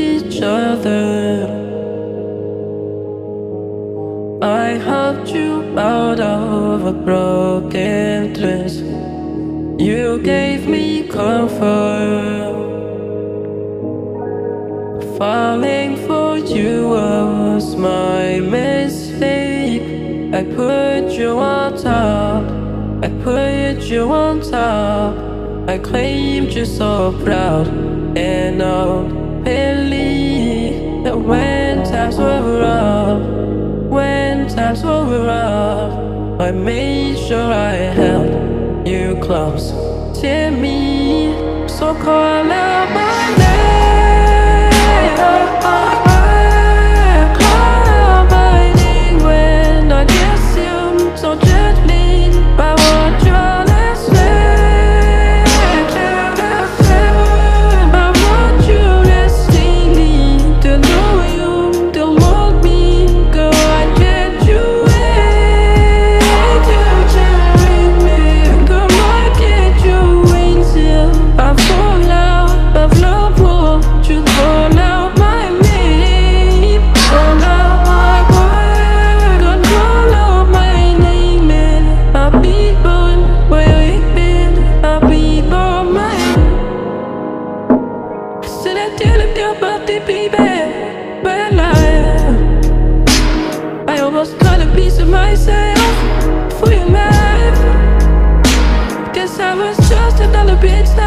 each other. I helped you out of a broken dress. You gave me comfort. Falling for you was my mistake. I put you on top. I put you on top. I claimed you so proud and all believe that when time's were rough, when time's were rough, I made sure I held you close to me. So call out my bitch